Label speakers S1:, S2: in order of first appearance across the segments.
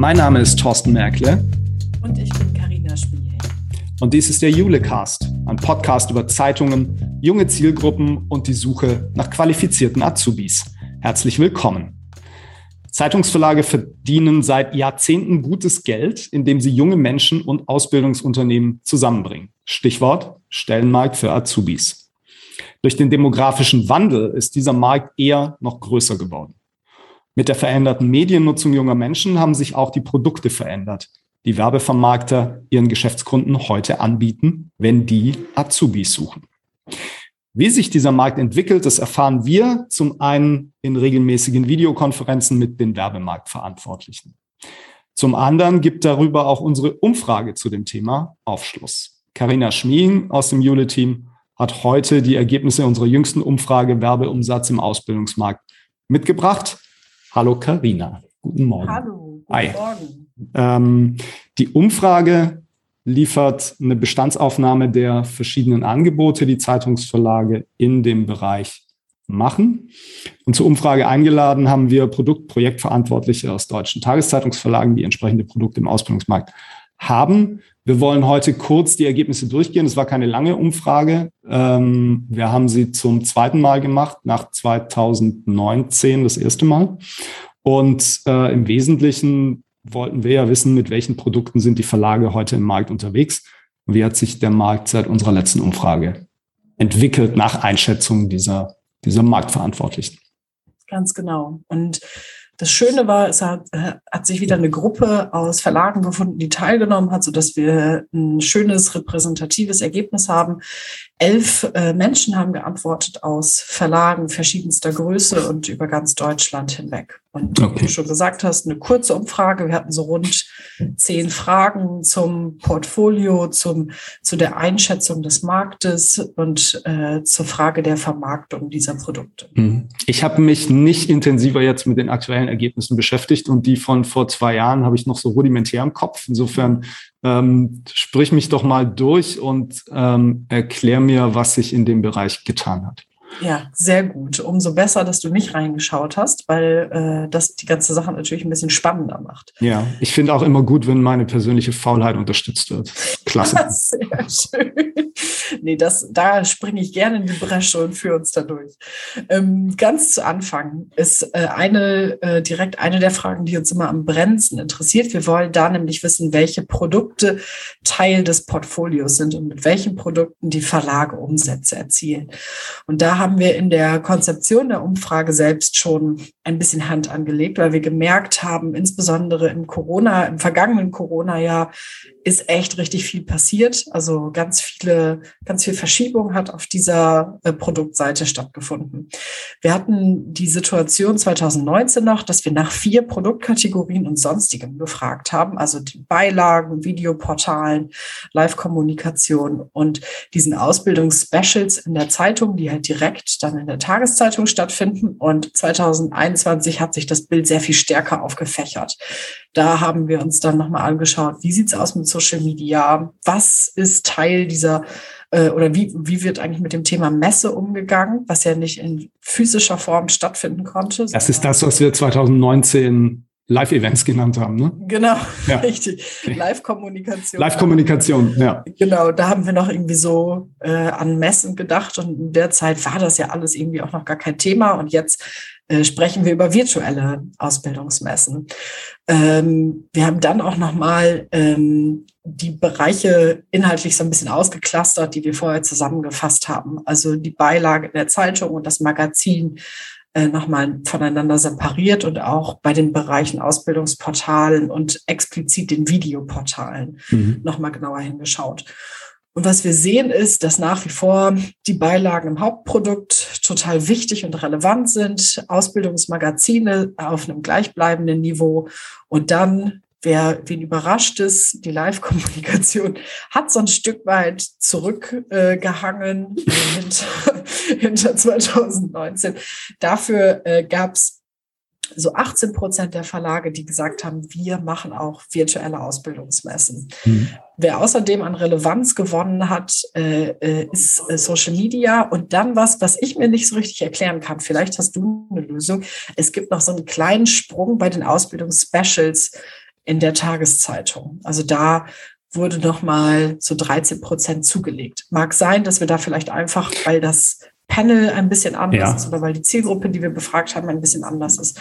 S1: Mein Name ist Thorsten Merkle.
S2: Und ich bin Karina Spiel.
S1: Und dies ist der Julecast, ein Podcast über Zeitungen, junge Zielgruppen und die Suche nach qualifizierten Azubis. Herzlich willkommen. Zeitungsverlage verdienen seit Jahrzehnten gutes Geld, indem sie junge Menschen und Ausbildungsunternehmen zusammenbringen. Stichwort Stellenmarkt für Azubis. Durch den demografischen Wandel ist dieser Markt eher noch größer geworden. Mit der veränderten Mediennutzung junger Menschen haben sich auch die Produkte verändert, die Werbevermarkter ihren Geschäftskunden heute anbieten, wenn die Azubis suchen. Wie sich dieser Markt entwickelt, das erfahren wir zum einen in regelmäßigen Videokonferenzen mit den Werbemarktverantwortlichen. Zum anderen gibt darüber auch unsere Umfrage zu dem Thema Aufschluss. Karina Schmiing aus dem Jule-Team hat heute die Ergebnisse unserer jüngsten Umfrage Werbeumsatz im Ausbildungsmarkt mitgebracht. Hallo Karina, guten Morgen.
S2: Hallo,
S1: guten Hi. Morgen. Ähm, die Umfrage liefert eine Bestandsaufnahme der verschiedenen Angebote, die Zeitungsverlage in dem Bereich machen. Und zur Umfrage eingeladen haben wir Produktprojektverantwortliche aus deutschen Tageszeitungsverlagen, die entsprechende Produkte im Ausbildungsmarkt haben. Wir wollen heute kurz die Ergebnisse durchgehen. Es war keine lange Umfrage. Ähm, wir haben sie zum zweiten Mal gemacht, nach 2019 das erste Mal. Und äh, im Wesentlichen wollten wir ja wissen, mit welchen Produkten sind die Verlage heute im Markt unterwegs. Wie hat sich der Markt seit unserer letzten Umfrage entwickelt nach Einschätzung dieser, dieser Marktverantwortlichen?
S2: Ganz genau. Und das Schöne war, es hat, äh, hat, sich wieder eine Gruppe aus Verlagen gefunden, die teilgenommen hat, sodass wir ein schönes repräsentatives Ergebnis haben. Elf äh, Menschen haben geantwortet aus Verlagen verschiedenster Größe und über ganz Deutschland hinweg. Und okay. wie du schon gesagt hast, eine kurze Umfrage. Wir hatten so rund zehn Fragen zum Portfolio, zum, zu der Einschätzung des Marktes und äh, zur Frage der Vermarktung dieser Produkte.
S1: Mhm. Ich habe mich nicht intensiver jetzt mit den aktuellen Ergebnissen beschäftigt und die von vor zwei Jahren habe ich noch so rudimentär im Kopf. Insofern ähm, sprich mich doch mal durch und ähm, erklär mir, was sich in dem Bereich getan hat.
S2: Ja, sehr gut. Umso besser, dass du nicht reingeschaut hast, weil äh, das die ganze Sache natürlich ein bisschen spannender macht.
S1: Ja, ich finde auch immer gut, wenn meine persönliche Faulheit unterstützt wird. Klasse.
S2: sehr schön. Nee, das, da springe ich gerne in die Bresche und führe uns da durch. Ähm, ganz zu Anfang ist äh, eine äh, direkt eine der Fragen, die uns immer am brennendsten interessiert. Wir wollen da nämlich wissen, welche Produkte Teil des Portfolios sind und mit welchen Produkten die Verlage Umsätze erzielen. Und da haben wir in der Konzeption der Umfrage selbst schon ein bisschen Hand angelegt, weil wir gemerkt haben, insbesondere im Corona, im vergangenen Corona-Jahr ist echt richtig viel passiert. Also ganz viele, ganz viel Verschiebung hat auf dieser äh, Produktseite stattgefunden. Wir hatten die Situation 2019 noch, dass wir nach vier Produktkategorien und sonstigem gefragt haben, also die Beilagen, Videoportalen, Live-Kommunikation und diesen Ausbildungsspecials in der Zeitung, die halt direkt dann in der Tageszeitung stattfinden. Und 2021 hat sich das Bild sehr viel stärker aufgefächert. Da haben wir uns dann nochmal angeschaut, wie sieht's aus mit Social Media? Was ist Teil dieser äh, oder wie, wie wird eigentlich mit dem Thema Messe umgegangen, was ja nicht in physischer Form stattfinden konnte?
S1: Das ist das, was wir 2019 Live-Events genannt haben, ne?
S2: Genau, ja. richtig. Live-Kommunikation.
S1: Live-Kommunikation, ja.
S2: Genau, da haben wir noch irgendwie so äh, an Messen gedacht und in der Zeit war das ja alles irgendwie auch noch gar kein Thema und jetzt äh, sprechen wir über virtuelle Ausbildungsmessen. Ähm, wir haben dann auch nochmal ähm, die Bereiche inhaltlich so ein bisschen ausgeklustert, die wir vorher zusammengefasst haben. Also die Beilage in der Zeitung und das Magazin äh, nochmal voneinander separiert und auch bei den Bereichen Ausbildungsportalen und explizit den Videoportalen mhm. nochmal genauer hingeschaut. Und was wir sehen ist, dass nach wie vor die Beilagen im Hauptprodukt total wichtig und relevant sind, Ausbildungsmagazine auf einem gleichbleibenden Niveau und dann wer wen überrascht ist, die Live-Kommunikation hat so ein Stück weit zurückgehangen äh, hinter, hinter 2019. Dafür äh, gab es so 18 Prozent der Verlage, die gesagt haben, wir machen auch virtuelle Ausbildungsmessen. Mhm. Wer außerdem an Relevanz gewonnen hat, äh, äh ist äh, Social Media. Und dann was, was ich mir nicht so richtig erklären kann. Vielleicht hast du eine Lösung. Es gibt noch so einen kleinen Sprung bei den Ausbildungsspecials in der Tageszeitung. Also da wurde nochmal so 13 Prozent zugelegt. Mag sein, dass wir da vielleicht einfach, weil das Panel ein bisschen anders ja. ist oder weil die Zielgruppe, die wir befragt haben, ein bisschen anders ist.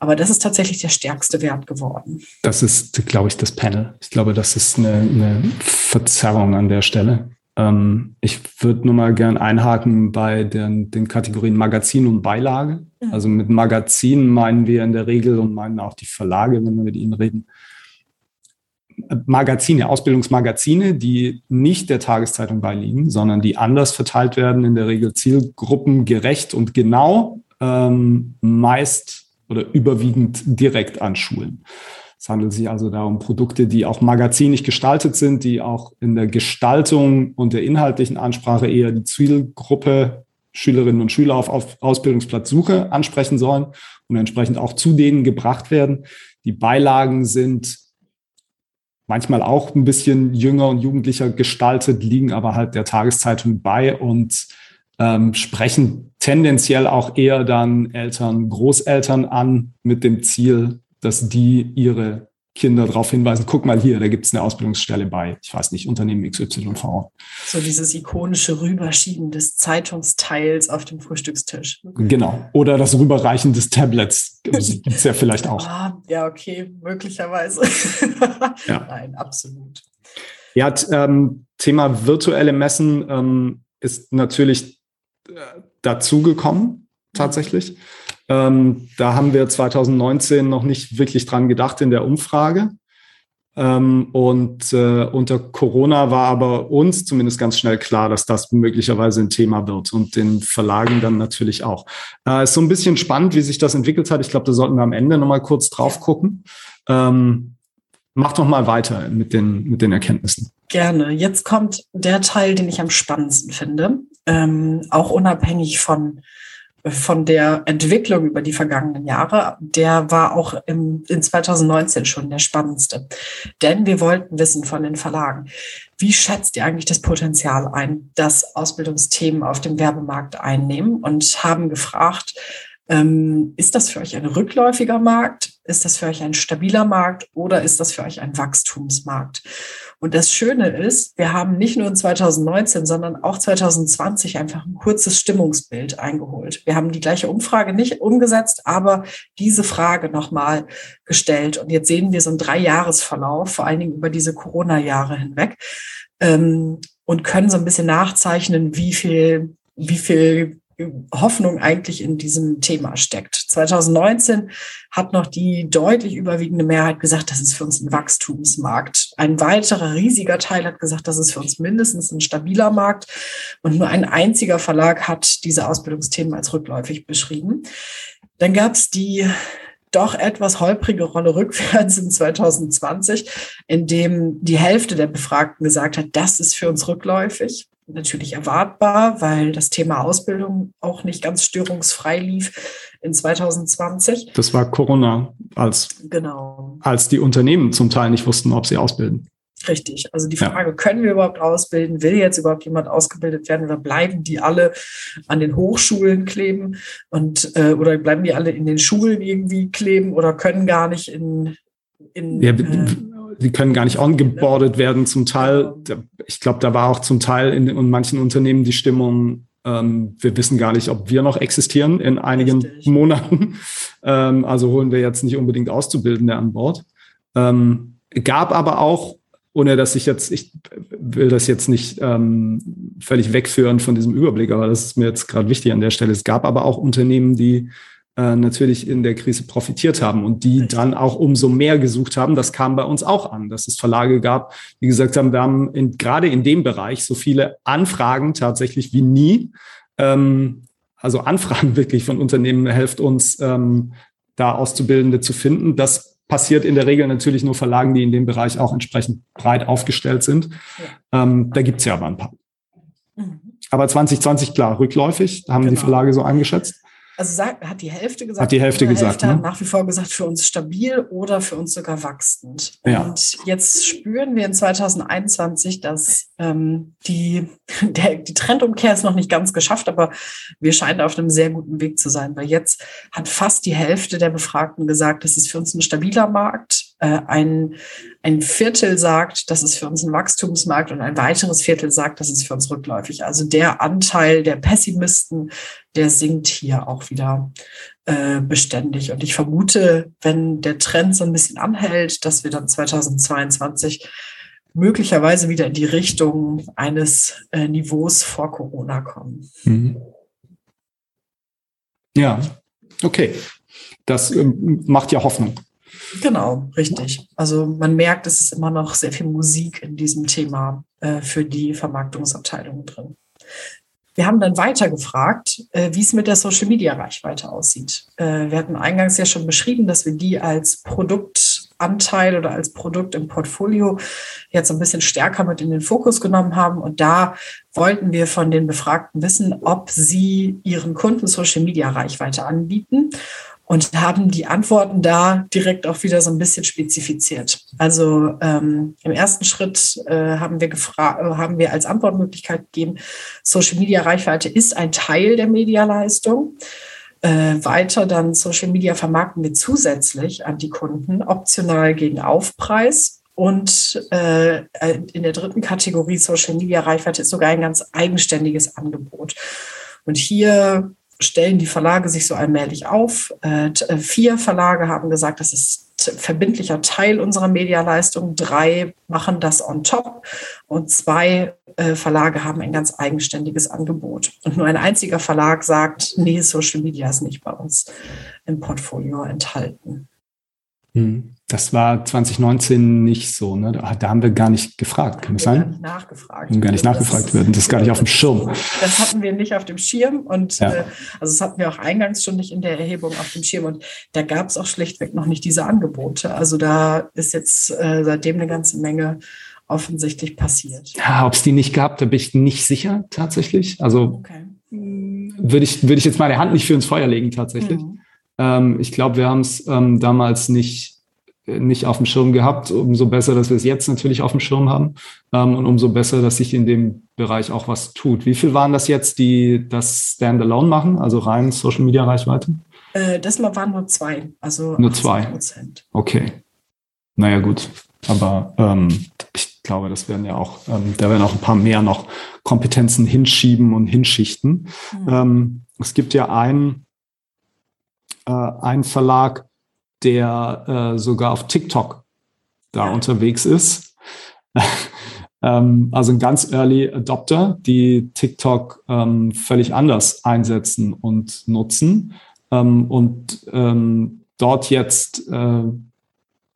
S2: Aber das ist tatsächlich der stärkste Wert geworden.
S1: Das ist, glaube ich, das Panel. Ich glaube, das ist eine, eine Verzerrung an der Stelle. Ähm, ich würde nur mal gern einhaken bei den, den Kategorien Magazin und Beilage. Mhm. Also mit Magazin meinen wir in der Regel und meinen auch die Verlage, wenn wir mit ihnen reden, Magazine, Ausbildungsmagazine, die nicht der Tageszeitung beiliegen, sondern die anders verteilt werden, in der Regel zielgruppengerecht und genau, ähm, meist oder überwiegend direkt an Schulen. Es handelt sich also da um Produkte, die auch magazinig gestaltet sind, die auch in der Gestaltung und der inhaltlichen Ansprache eher die Zielgruppe Schülerinnen und Schüler auf, auf Ausbildungsplatzsuche ansprechen sollen und entsprechend auch zu denen gebracht werden. Die Beilagen sind manchmal auch ein bisschen jünger und jugendlicher gestaltet, liegen aber halt der Tageszeitung bei und ähm, sprechen tendenziell auch eher dann Eltern, Großeltern an mit dem Ziel, dass die ihre Kinder darauf hinweisen, guck mal hier, da gibt es eine Ausbildungsstelle bei, ich weiß nicht, Unternehmen XYV.
S2: So dieses ikonische Rüberschieben des Zeitungsteils auf dem Frühstückstisch.
S1: Genau. Oder das Rüberreichen des Tablets gibt es ja vielleicht auch.
S2: Ah, ja, okay, möglicherweise. ja. Nein, absolut.
S1: Ja, ähm, Thema virtuelle Messen ähm, ist natürlich äh, dazugekommen, tatsächlich. Mhm. Ähm, da haben wir 2019 noch nicht wirklich dran gedacht in der Umfrage. Ähm, und äh, unter Corona war aber uns zumindest ganz schnell klar, dass das möglicherweise ein Thema wird und den Verlagen dann natürlich auch. Äh, ist so ein bisschen spannend, wie sich das entwickelt hat. Ich glaube, da sollten wir am Ende nochmal kurz drauf gucken. Ähm, mach doch mal weiter mit den, mit den Erkenntnissen.
S2: Gerne. Jetzt kommt der Teil, den ich am spannendsten finde, ähm, auch unabhängig von von der Entwicklung über die vergangenen Jahre, der war auch im, in 2019 schon der spannendste. Denn wir wollten wissen von den Verlagen, wie schätzt ihr eigentlich das Potenzial ein, dass Ausbildungsthemen auf dem Werbemarkt einnehmen und haben gefragt, ähm, ist das für euch ein rückläufiger Markt? Ist das für euch ein stabiler Markt oder ist das für euch ein Wachstumsmarkt? Und das Schöne ist, wir haben nicht nur in 2019, sondern auch 2020 einfach ein kurzes Stimmungsbild eingeholt. Wir haben die gleiche Umfrage nicht umgesetzt, aber diese Frage nochmal gestellt. Und jetzt sehen wir so einen Dreijahresverlauf, vor allen Dingen über diese Corona-Jahre hinweg, ähm, und können so ein bisschen nachzeichnen, wie viel wie viel Hoffnung eigentlich in diesem Thema steckt. 2019 hat noch die deutlich überwiegende Mehrheit gesagt, das ist für uns ein Wachstumsmarkt. Ein weiterer riesiger Teil hat gesagt, das ist für uns mindestens ein stabiler Markt. Und nur ein einziger Verlag hat diese Ausbildungsthemen als rückläufig beschrieben. Dann gab es die doch etwas holprige Rolle rückwärts in 2020, in dem die Hälfte der Befragten gesagt hat, das ist für uns rückläufig natürlich erwartbar, weil das Thema Ausbildung auch nicht ganz störungsfrei lief in 2020.
S1: Das war Corona, als, genau. als die Unternehmen zum Teil nicht wussten, ob sie ausbilden.
S2: Richtig. Also die Frage, ja. können wir überhaupt ausbilden? Will jetzt überhaupt jemand ausgebildet werden oder bleiben die alle an den Hochschulen kleben und äh, oder bleiben die alle in den Schulen irgendwie kleben oder können gar nicht in, in
S1: ja, äh, die können gar nicht ongeboardet werden. Zum Teil, ich glaube, da war auch zum Teil in, in manchen Unternehmen die Stimmung, ähm, wir wissen gar nicht, ob wir noch existieren in einigen Richtig. Monaten. Ähm, also holen wir jetzt nicht unbedingt Auszubildende an Bord. Ähm, gab aber auch, ohne dass ich jetzt, ich will das jetzt nicht ähm, völlig wegführen von diesem Überblick, aber das ist mir jetzt gerade wichtig an der Stelle. Es gab aber auch Unternehmen, die äh, natürlich in der Krise profitiert haben und die dann auch umso mehr gesucht haben. Das kam bei uns auch an, dass es Verlage gab, die gesagt haben, wir haben in, gerade in dem Bereich so viele Anfragen tatsächlich wie nie. Ähm, also Anfragen wirklich von Unternehmen helft uns, ähm, da Auszubildende zu finden. Das passiert in der Regel natürlich nur Verlagen, die in dem Bereich auch entsprechend breit aufgestellt sind. Ja. Ähm, da gibt's ja aber ein paar. Mhm. Aber 2020, klar, rückläufig, haben genau. die Verlage so eingeschätzt.
S2: Also sagt, hat die Hälfte gesagt.
S1: Hat die Hälfte gesagt. Hälfte
S2: ne? nach wie vor gesagt, für uns stabil oder für uns sogar wachsend. Ja. Und jetzt spüren wir in 2021, dass ähm, die, der, die Trendumkehr ist noch nicht ganz geschafft, aber wir scheinen auf einem sehr guten Weg zu sein, weil jetzt hat fast die Hälfte der Befragten gesagt, das ist für uns ein stabiler Markt Äh, ein, ein Viertel sagt, das ist für uns ein Wachstumsmarkt und ein weiteres Viertel sagt, das ist für uns rückläufig. Also der Anteil der Pessimisten, der sinkt hier auch wieder äh, beständig. Und ich vermute, wenn der Trend so ein bisschen anhält, dass wir dann 2022 möglicherweise wieder in die Richtung eines äh, Niveaus vor Corona kommen. Mhm.
S1: Ja, okay. Das ähm, macht ja Hoffnung.
S2: Genau, richtig. Also man merkt, es ist immer noch sehr viel Musik in diesem Thema äh, für die Vermarktungsabteilung drin. Wir haben dann weiter gefragt, äh, wie es mit der Social-Media-Reichweite aussieht. Äh, wir hatten eingangs ja schon beschrieben, dass wir die als Produktanteil oder als Produkt im Portfolio jetzt ein bisschen stärker mit in den Fokus genommen haben. Und da wollten wir von den Befragten wissen, ob sie ihren Kunden Social-Media-Reichweite anbieten und haben die Antworten da direkt auch wieder so ein bisschen spezifiziert. Also ähm, im ersten Schritt äh, haben wir äh, haben wir als Antwortmöglichkeit gegeben, Social Media Reichweite ist ein Teil der Medialeistung. Äh, weiter dann Social Media vermarkten wir zusätzlich an die Kunden, optional gegen Aufpreis. Und äh, in der dritten Kategorie Social Media Reichweite ist sogar ein ganz eigenständiges Angebot. Und hier stellen die Verlage sich so allmählich auf. Äh, äh, vier Verlage haben gesagt, das ist verbindlicher Teil unserer Medialeistung. Drei machen das on top und zwei äh, Verlage haben ein ganz eigenständiges Angebot. Und nur ein einziger Verlag sagt, nee, Social Media ist nicht bei uns im Portfolio enthalten.
S1: Hm. Das war 2019 nicht so, ne? Da, da haben wir gar nicht gefragt, kann das sein? Gar nicht
S2: nachgefragt.
S1: Und gar nicht nachgefragt werden. Das ist gar nicht auf dem Schirm.
S2: Das hatten wir nicht auf dem Schirm und ja. äh, also das hatten wir auch eingangs schon nicht in der Erhebung auf dem Schirm und da gab es auch schlichtweg noch nicht diese Angebote. Also da ist jetzt äh, seitdem eine ganze Menge offensichtlich passiert.
S1: Ja, ob es die nicht gab, da bin ich nicht sicher tatsächlich. Also okay. würde ich, würde ich jetzt meine Hand nicht für ins Feuer legen tatsächlich. Mhm. Ähm, ich glaube, wir haben es ähm, damals nicht nicht auf dem Schirm gehabt. Umso besser, dass wir es jetzt natürlich auf dem Schirm haben ähm, und umso besser, dass sich in dem Bereich auch was tut. Wie viel waren das jetzt, die das Standalone machen, also rein Social Media Reichweite?
S2: Äh, das waren nur zwei, also
S1: nur zwei. Prozent. Okay. Naja, gut. Aber ähm, ich glaube, das werden ja auch, ähm, da werden auch ein paar mehr noch Kompetenzen hinschieben und hinschichten. Ähm, es gibt ja einen, äh, einen Verlag, der äh, sogar auf TikTok da unterwegs ist. ähm, also ein ganz Early Adopter, die TikTok ähm, völlig anders einsetzen und nutzen ähm, und ähm, dort jetzt äh,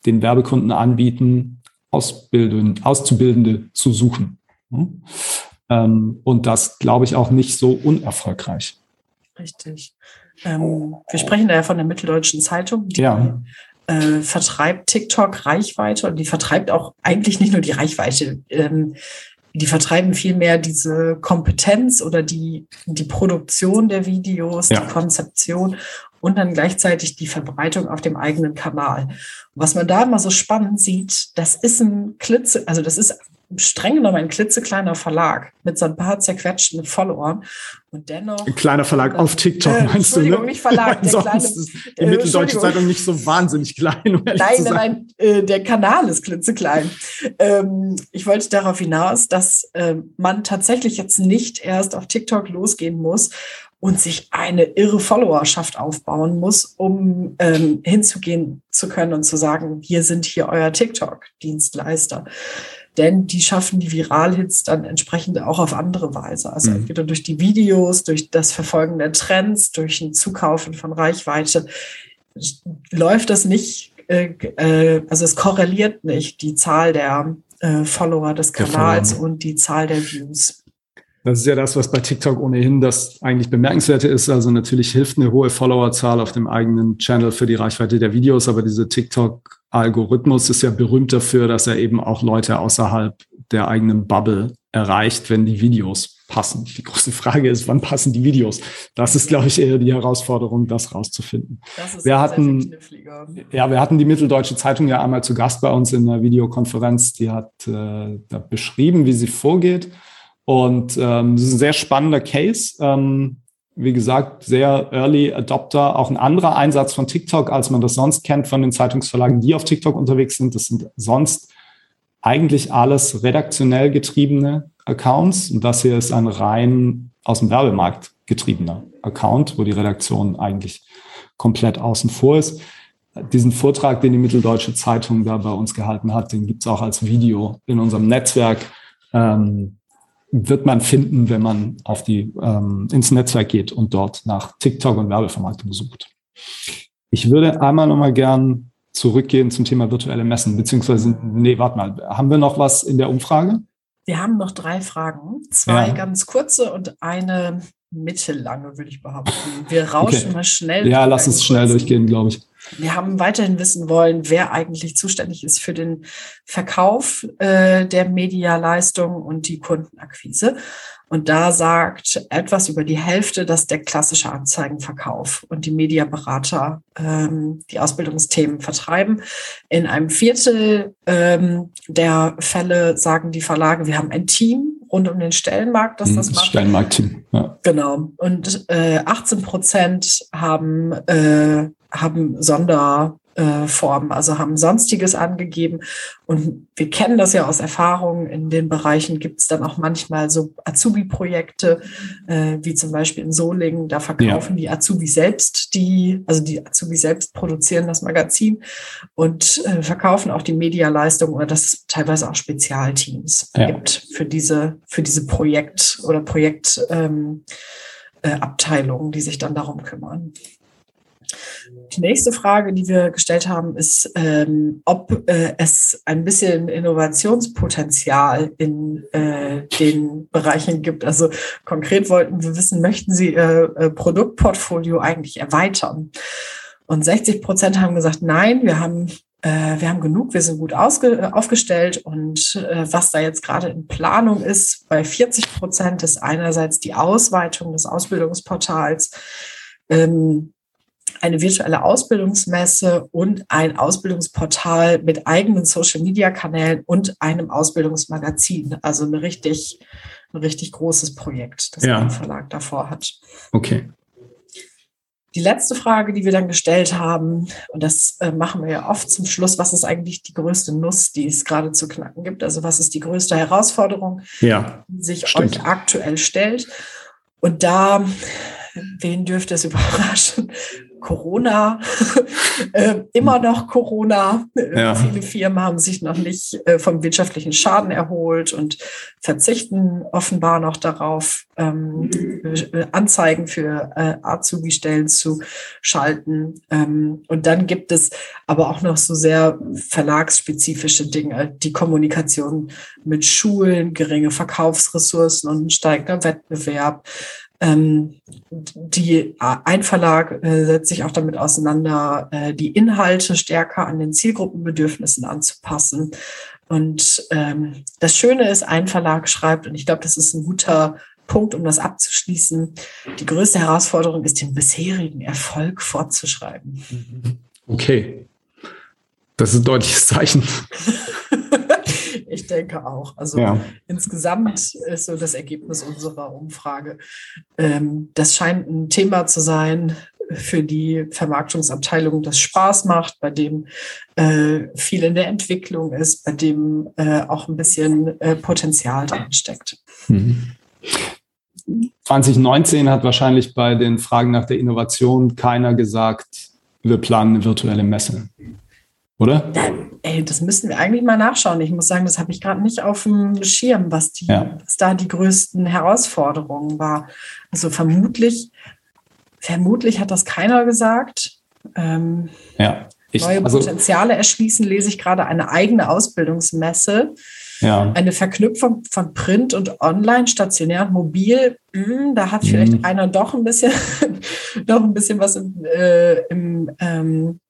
S1: den Werbekunden anbieten, Ausbilden, Auszubildende zu suchen. Hm? und das, glaube ich, auch nicht so unerfolgreich.
S2: Richtig. Ähm, wir sprechen da ja von der Mitteldeutschen Zeitung. Die ja. äh, vertreibt TikTok Reichweite und die vertreibt auch eigentlich nicht nur die Reichweite. Ähm, die vertreiben vielmehr diese Kompetenz oder die, die Produktion der Videos, ja. die Konzeption und dann gleichzeitig die Verbreitung auf dem eigenen Kanal. Und was man da immer so spannend sieht, das ist ein Klitze, also das ist streng genommen ein klitzekleiner Verlag mit so ein paar zerquetschten Followern. Und dennoch.
S1: Ein kleiner Verlag auf TikTok, äh, meinst du? Ne?
S2: nicht Verlag.
S1: Der kleine, ist die äh, Mitteldeutsche Zeitung nicht so wahnsinnig klein.
S2: Um nein, nein, nein, äh, der Kanal ist klitzeklein. Ähm, ich wollte darauf hinaus, dass äh, man tatsächlich jetzt nicht erst auf TikTok losgehen muss und sich eine irre Followerschaft aufbauen muss, um ähm, hinzugehen zu können und zu sagen, wir sind hier euer TikTok-Dienstleister denn die schaffen die Viralhits dann entsprechend auch auf andere Weise. Also mhm. entweder durch die Videos, durch das Verfolgen der Trends, durch ein Zukaufen von Reichweite läuft das nicht, äh, äh, also es korreliert nicht die Zahl der äh, Follower des Kanals und die Zahl der Views.
S1: Das ist ja das, was bei TikTok ohnehin das eigentlich bemerkenswerte ist. Also natürlich hilft eine hohe Followerzahl auf dem eigenen Channel für die Reichweite der Videos, aber diese TikTok-Algorithmus ist ja berühmt dafür, dass er eben auch Leute außerhalb der eigenen Bubble erreicht, wenn die Videos passen. Die große Frage ist, wann passen die Videos? Das ist, glaube ich, eher die Herausforderung, das rauszufinden. Das wir hatten, ja, wir hatten die Mitteldeutsche Zeitung ja einmal zu Gast bei uns in einer Videokonferenz. Die hat äh, da beschrieben, wie sie vorgeht und ähm, das ist ein sehr spannender Case. Ähm, wie gesagt, sehr Early Adopter, auch ein anderer Einsatz von TikTok, als man das sonst kennt von den Zeitungsverlagen, die auf TikTok unterwegs sind. Das sind sonst eigentlich alles redaktionell getriebene Accounts. Und das hier ist ein rein aus dem Werbemarkt getriebener Account, wo die Redaktion eigentlich komplett außen vor ist. Diesen Vortrag, den die Mitteldeutsche Zeitung da bei uns gehalten hat, den gibt es auch als Video in unserem Netzwerk. Ähm, wird man finden, wenn man auf die, ähm, ins Netzwerk geht und dort nach TikTok und Werbevermarktung sucht. Ich würde einmal nochmal gern zurückgehen zum Thema virtuelle Messen, beziehungsweise, nee, warte mal, haben wir noch was in der Umfrage?
S2: Wir haben noch drei Fragen, zwei ja. ganz kurze und eine mittellange, würde ich behaupten. Wir rauschen okay. mal schnell.
S1: Ja, lass uns schnell durchgehen, glaube ich.
S2: Wir haben weiterhin wissen wollen, wer eigentlich zuständig ist für den Verkauf äh, der Medialeistung und die Kundenakquise. Und da sagt etwas über die Hälfte, dass der klassische Anzeigenverkauf und die Mediaberater ähm, die Ausbildungsthemen vertreiben. In einem Viertel ähm, der Fälle sagen die Verlage, wir haben ein Team rund um den Stellenmarkt, das das, das macht.
S1: Stellenmarktteam,
S2: ja. Genau. Und äh, 18 Prozent haben, äh, haben Sonder, äh, Formen, also haben Sonstiges angegeben. Und wir kennen das ja aus Erfahrung. In den Bereichen gibt es dann auch manchmal so Azubi-Projekte, äh, wie zum Beispiel in Solingen. Da verkaufen ja. die Azubi selbst die, also die Azubi selbst produzieren das Magazin und äh, verkaufen auch die Medialeistung oder dass es teilweise auch Spezialteams ja. gibt für diese, für diese Projekt- oder Projektabteilungen, ähm, äh, die sich dann darum kümmern. Die nächste Frage, die wir gestellt haben, ist, ähm, ob äh, es ein bisschen Innovationspotenzial in äh, den Bereichen gibt. Also konkret wollten wir wissen, möchten Sie Ihr äh, Produktportfolio eigentlich erweitern? Und 60 Prozent haben gesagt, nein, wir haben äh, wir haben genug, wir sind gut aufgestellt und äh, was da jetzt gerade in Planung ist, bei 40 Prozent ist einerseits die Ausweitung des Ausbildungsportals. Ähm, eine virtuelle Ausbildungsmesse und ein Ausbildungsportal mit eigenen Social-Media-Kanälen und einem Ausbildungsmagazin. Also ein richtig, ein richtig großes Projekt, das ja. der Verlag davor hat.
S1: Okay.
S2: Die letzte Frage, die wir dann gestellt haben, und das äh, machen wir ja oft zum Schluss, was ist eigentlich die größte Nuss, die es gerade zu knacken gibt? Also was ist die größte Herausforderung,
S1: ja,
S2: die sich stimmt. euch aktuell stellt? Und da, wen dürfte es überraschen? Corona, äh, immer noch Corona. Äh, ja. Viele Firmen haben sich noch nicht äh, vom wirtschaftlichen Schaden erholt und verzichten offenbar noch darauf, ähm, äh, Anzeigen für äh, Azubi-Stellen zu schalten. Ähm, und dann gibt es aber auch noch so sehr verlagsspezifische Dinge, die Kommunikation mit Schulen, geringe Verkaufsressourcen und ein steigender Wettbewerb. Ähm, die, ein Verlag äh, setzt sich auch damit auseinander, äh, die Inhalte stärker an den Zielgruppenbedürfnissen anzupassen. Und ähm, das Schöne ist, ein Verlag schreibt, und ich glaube, das ist ein guter Punkt, um das abzuschließen, die größte Herausforderung ist, den bisherigen Erfolg fortzuschreiben.
S1: Okay. Das ist ein deutliches Zeichen.
S2: Ich denke auch. Also ja. insgesamt ist so das Ergebnis unserer Umfrage. Ähm, das scheint ein Thema zu sein für die Vermarktungsabteilung, das Spaß macht, bei dem äh, viel in der Entwicklung ist, bei dem äh, auch ein bisschen äh, Potenzial drin steckt. Mhm.
S1: 2019 hat wahrscheinlich bei den Fragen nach der Innovation keiner gesagt, wir planen eine virtuelle Messe oder?
S2: Ey, das müssen wir eigentlich mal nachschauen. Ich muss sagen, das habe ich gerade nicht auf dem Schirm, was, die, ja. was da die größten Herausforderungen war. Also vermutlich, vermutlich hat das keiner gesagt. Ähm,
S1: ja.
S2: Ich, neue also, Potenziale erschließen, lese ich gerade eine eigene Ausbildungsmesse.
S1: Ja.
S2: Eine Verknüpfung von Print und Online, stationär und mobil. Mh, hm, da hat vielleicht mhm. einer doch ein bisschen, doch ein bisschen was im, äh, im ähm,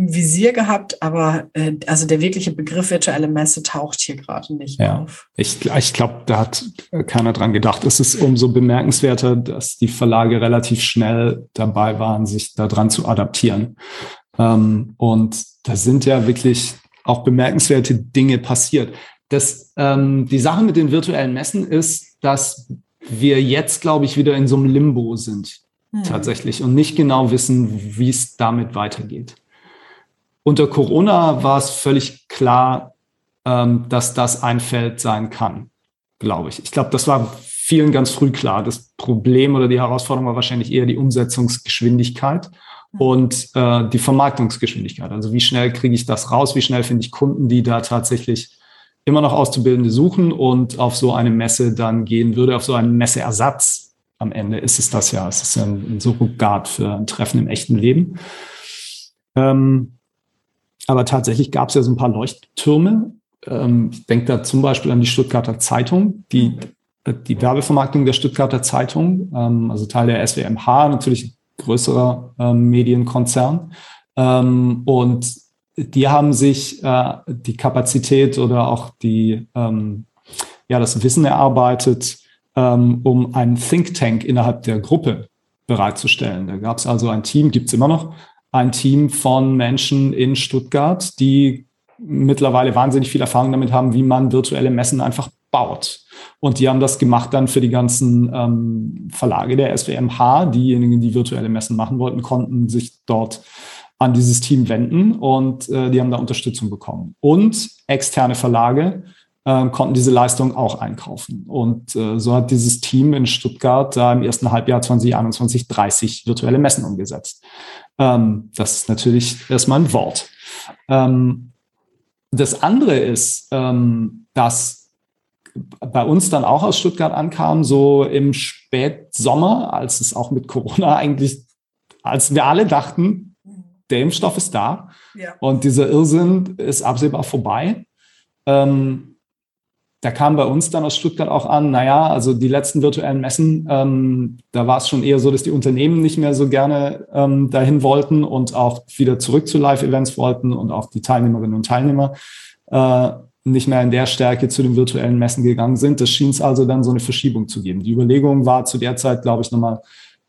S2: im Visier gehabt, aber äh, also der wirkliche Begriff virtuelle Messe taucht hier gerade nicht ja. auf.
S1: Ich, ich glaube, da hat keiner dran gedacht. Es ist umso bemerkenswerter, dass die Verlage relativ schnell dabei waren, sich daran zu adaptieren. Ähm, und da sind ja wirklich auch bemerkenswerte Dinge passiert. Das, ähm, die Sache mit den virtuellen Messen ist, dass wir jetzt, glaube ich, wieder in so einem Limbo sind hm. tatsächlich und nicht genau wissen, wie es damit weitergeht. Unter Corona war es völlig klar, ähm, dass das ein Feld sein kann, glaube ich. Ich glaube, das war vielen ganz früh klar. Das Problem oder die Herausforderung war wahrscheinlich eher die Umsetzungsgeschwindigkeit und äh, die Vermarktungsgeschwindigkeit. Also wie schnell kriege ich das raus? Wie schnell finde ich Kunden, die da tatsächlich immer noch Auszubildende suchen und auf so eine Messe dann gehen würde, auf so einen Messeersatz am Ende ist es das ja. Es ist ein, ein Surrogat für ein Treffen im echten Leben. Ähm, aber tatsächlich gab es ja so ein paar Leuchttürme. Ähm, ich denke da zum Beispiel an die Stuttgarter Zeitung, die, die Werbevermarktung der Stuttgarter Zeitung, ähm, also Teil der SWMH, natürlich größerer ähm, Medienkonzern. Ähm, und die haben sich äh, die Kapazität oder auch die, ähm, ja, das Wissen erarbeitet, ähm, um einen Think Tank innerhalb der Gruppe bereitzustellen. Da gab es also ein Team, gibt es immer noch, ein Team von Menschen in Stuttgart, die mittlerweile wahnsinnig viel Erfahrung damit haben, wie man virtuelle Messen einfach baut. Und die haben das gemacht dann für die ganzen ähm, Verlage der SWMH. Diejenigen, die virtuelle Messen machen wollten, konnten sich dort an dieses Team wenden und äh, die haben da Unterstützung bekommen. Und externe Verlage, äh, konnten diese Leistung auch einkaufen. Und äh, so hat dieses Team in Stuttgart da im ersten Halbjahr 2021 30 virtuelle Messen umgesetzt. Ähm, das ist natürlich erstmal ein Wort. Ähm, das andere ist, ähm, dass bei uns dann auch aus Stuttgart ankam, so im Spätsommer, als es auch mit Corona eigentlich, als wir alle dachten, der Impfstoff ist da ja. und dieser Irrsinn ist absehbar vorbei. Ähm, da kam bei uns dann aus Stuttgart auch an, naja, also die letzten virtuellen Messen, ähm, da war es schon eher so, dass die Unternehmen nicht mehr so gerne ähm, dahin wollten und auch wieder zurück zu Live-Events wollten und auch die Teilnehmerinnen und Teilnehmer äh, nicht mehr in der Stärke zu den virtuellen Messen gegangen sind. Das schien es also dann so eine Verschiebung zu geben. Die Überlegung war zu der Zeit, glaube ich, nochmal,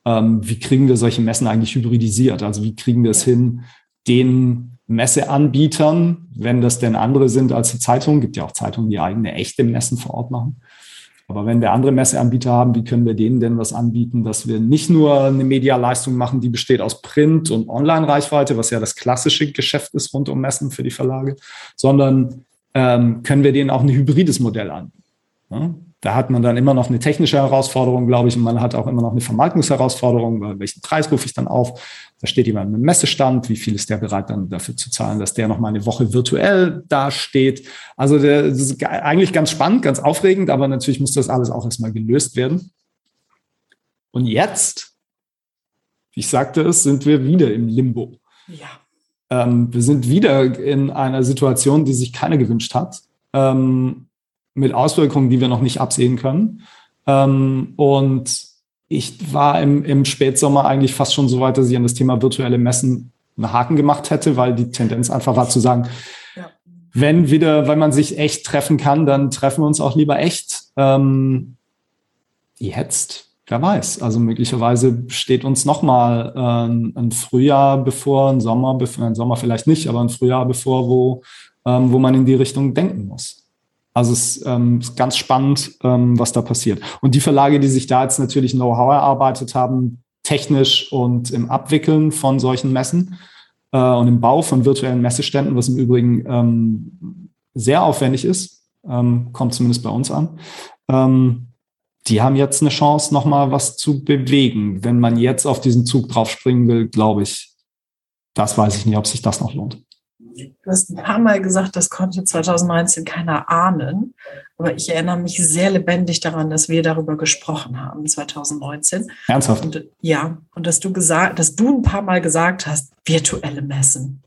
S1: ähm, wie kriegen wir solche Messen eigentlich hybridisiert? Also wie kriegen wir es hin, den Messeanbietern, wenn das denn andere sind als die Zeitungen, gibt ja auch Zeitungen, die eigene echte Messen vor Ort machen. Aber wenn wir andere Messeanbieter haben, wie können wir denen denn was anbieten, dass wir nicht nur eine Medialeistung machen, die besteht aus Print- und Online-Reichweite, was ja das klassische Geschäft ist rund um Messen für die Verlage, sondern ähm, können wir denen auch ein hybrides Modell anbieten. Ja? Da hat man dann immer noch eine technische Herausforderung, glaube ich, und man hat auch immer noch eine Vermarktungsherausforderung, welchen Preis rufe ich dann auf? Da steht jemand mit einem Messestand, wie viel ist der bereit dann dafür zu zahlen, dass der noch mal eine Woche virtuell dasteht? Also der, das ist eigentlich ganz spannend, ganz aufregend, aber natürlich muss das alles auch erstmal gelöst werden. Und jetzt, wie ich sagte es, sind wir wieder im Limbo. Ja. Ähm, wir sind wieder in einer Situation, die sich keiner gewünscht hat. Ähm, mit Auswirkungen, die wir noch nicht absehen können. Ähm, und ich war im, im Spätsommer eigentlich fast schon so weit, dass ich an das Thema virtuelle Messen einen Haken gemacht hätte, weil die Tendenz einfach war zu sagen, ja. wenn wieder, wenn man sich echt treffen kann, dann treffen wir uns auch lieber echt. Ähm, jetzt, wer weiß. Also möglicherweise steht uns nochmal äh, ein Frühjahr bevor, ein Sommer bevor, ein Sommer vielleicht nicht, aber ein Frühjahr bevor, wo, ähm, wo man in die Richtung denken muss. Also es ist, ähm, ist ganz spannend, ähm, was da passiert. Und die Verlage, die sich da jetzt natürlich Know-how erarbeitet haben, technisch und im Abwickeln von solchen Messen äh, und im Bau von virtuellen Messeständen, was im Übrigen ähm, sehr aufwendig ist, ähm, kommt zumindest bei uns an. Ähm, die haben jetzt eine Chance, nochmal was zu bewegen. Wenn man jetzt auf diesen Zug draufspringen will, glaube ich, das weiß ich nicht, ob sich das noch lohnt.
S2: Du hast ein paar Mal gesagt, das konnte 2019 keiner ahnen. Aber ich erinnere mich sehr lebendig daran, dass wir darüber gesprochen haben, 2019.
S1: Ernsthaft?
S2: Und, ja, und dass du gesagt, dass du ein paar Mal gesagt hast, virtuelle Messen.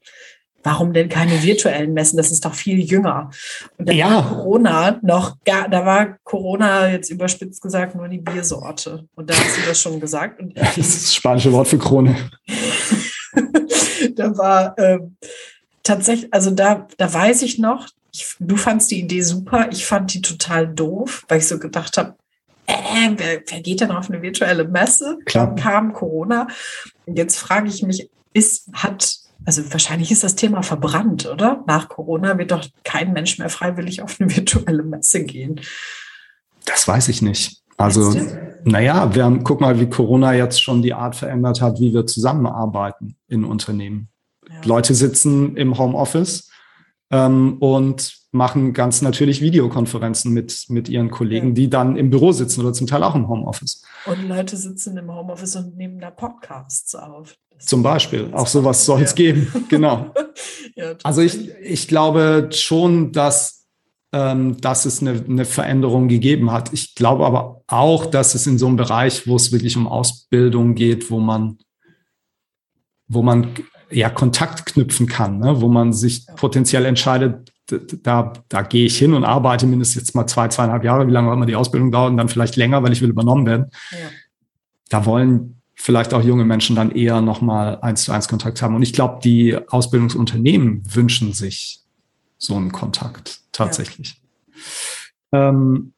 S2: Warum denn keine virtuellen Messen? Das ist doch viel jünger. Und da ja. war Corona noch gar, da war Corona jetzt überspitzt gesagt nur die Biersorte. Und da hast du das schon gesagt. Und
S1: das ist das spanische Wort für Krone.
S2: da war, ähm, tatsächlich, also da, da weiß ich noch, ich, du fandst die Idee super, ich fand die total doof, weil ich so gedacht habe, äh, wer, wer geht denn auf eine virtuelle Messe? Klar. Dann kam Corona. Und jetzt frage ich mich, ist, hat, also wahrscheinlich ist das Thema verbrannt, oder? Nach Corona wird doch kein Mensch mehr freiwillig auf eine virtuelle Messe gehen.
S1: Das weiß ich nicht. Also, naja, wir haben, guck mal, wie Corona jetzt schon die Art verändert hat, wie wir zusammenarbeiten in Unternehmen. Ja. Leute sitzen im Homeoffice ähm, und machen ganz natürlich Videokonferenzen mit, mit ihren Kollegen, ja. die dann im Büro sitzen oder zum Teil auch im Homeoffice.
S2: Und Leute sitzen im Homeoffice und nehmen da Podcasts auf.
S1: Das zum Beispiel, auch sowas soll es ja. geben, genau. ja, also ich, ich glaube schon, dass, ähm, dass es eine, eine Veränderung gegeben hat. Ich glaube aber auch, dass es in so einem Bereich, wo es wirklich um Ausbildung geht, wo man, wo man ja Kontakt knüpfen kann, ne? wo man sich potenziell entscheidet, da, da gehe ich hin und arbeite mindestens jetzt mal zwei, zweieinhalb Jahre, wie lange auch immer die Ausbildung dauert und dann vielleicht länger, weil ich will übernommen werden. Ja. Da wollen vielleicht auch junge Menschen dann eher nochmal eins zu eins Kontakt haben. Und ich glaube, die Ausbildungsunternehmen wünschen sich so einen Kontakt tatsächlich. Ja. Ähm,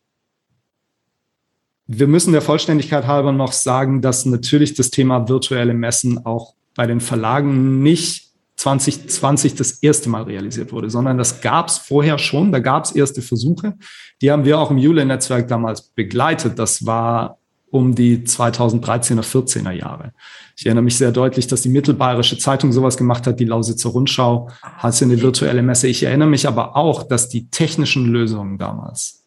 S1: wir müssen der Vollständigkeit halber noch sagen, dass natürlich das Thema virtuelle Messen auch bei den Verlagen nicht 2020 das erste Mal realisiert wurde, sondern das gab es vorher schon. Da gab es erste Versuche. Die haben wir auch im Jule-Netzwerk damals begleitet. Das war um die 2013er, 14er Jahre. Ich erinnere mich sehr deutlich, dass die Mittelbayerische Zeitung sowas gemacht hat, die Lausitzer Rundschau hatte eine virtuelle Messe. Ich erinnere mich aber auch, dass die technischen Lösungen damals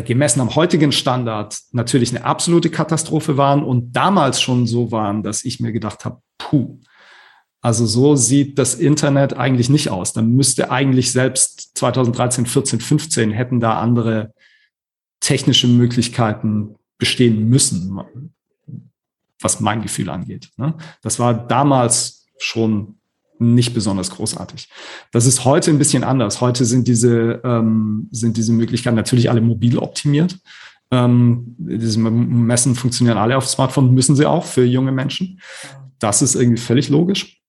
S1: gemessen am heutigen Standard natürlich eine absolute Katastrophe waren und damals schon so waren, dass ich mir gedacht habe, puh, also so sieht das Internet eigentlich nicht aus. Dann müsste eigentlich selbst 2013, 14, 15 hätten da andere technische Möglichkeiten bestehen müssen, was mein Gefühl angeht. Ne? Das war damals schon nicht besonders großartig. Das ist heute ein bisschen anders. Heute sind diese, ähm, sind diese Möglichkeiten natürlich alle mobil optimiert. Ähm, diese Messen funktionieren alle auf Smartphone, müssen sie auch für junge Menschen. Das ist irgendwie völlig logisch.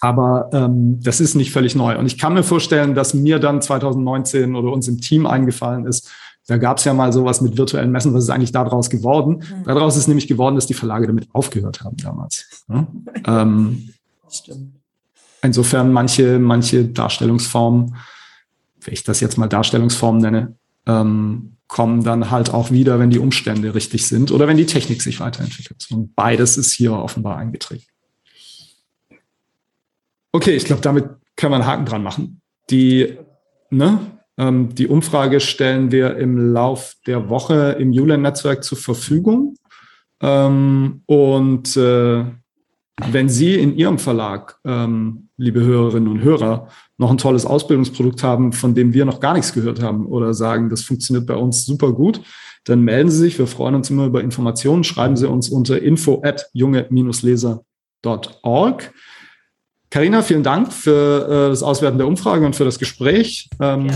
S1: Aber ähm, das ist nicht völlig neu. Und ich kann mir vorstellen, dass mir dann 2019 oder uns im Team eingefallen ist, da gab es ja mal sowas mit virtuellen Messen, was ist eigentlich daraus geworden? Mhm. Daraus ist nämlich geworden, dass die Verlage damit aufgehört haben damals. Ja? ähm, Stimmt. Insofern manche, manche Darstellungsformen, wenn ich das jetzt mal Darstellungsformen nenne, ähm, kommen dann halt auch wieder, wenn die Umstände richtig sind oder wenn die Technik sich weiterentwickelt. Und beides ist hier offenbar eingetreten. Okay, ich glaube, damit können wir einen Haken dran machen. Die, ne, ähm, die Umfrage stellen wir im Lauf der Woche im Julen-Netzwerk zur Verfügung. Ähm, und äh, wenn Sie in Ihrem Verlag, ähm, liebe Hörerinnen und Hörer, noch ein tolles Ausbildungsprodukt haben, von dem wir noch gar nichts gehört haben oder sagen, das funktioniert bei uns super gut, dann melden Sie sich. Wir freuen uns immer über Informationen. Schreiben Sie uns unter info at junge-leser.org. Karina, vielen Dank für äh, das Auswerten der Umfrage und für das Gespräch. Ähm,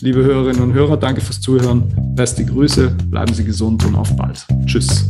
S1: liebe Hörerinnen und Hörer, danke fürs Zuhören. Beste Grüße, bleiben Sie gesund und auf bald. Tschüss.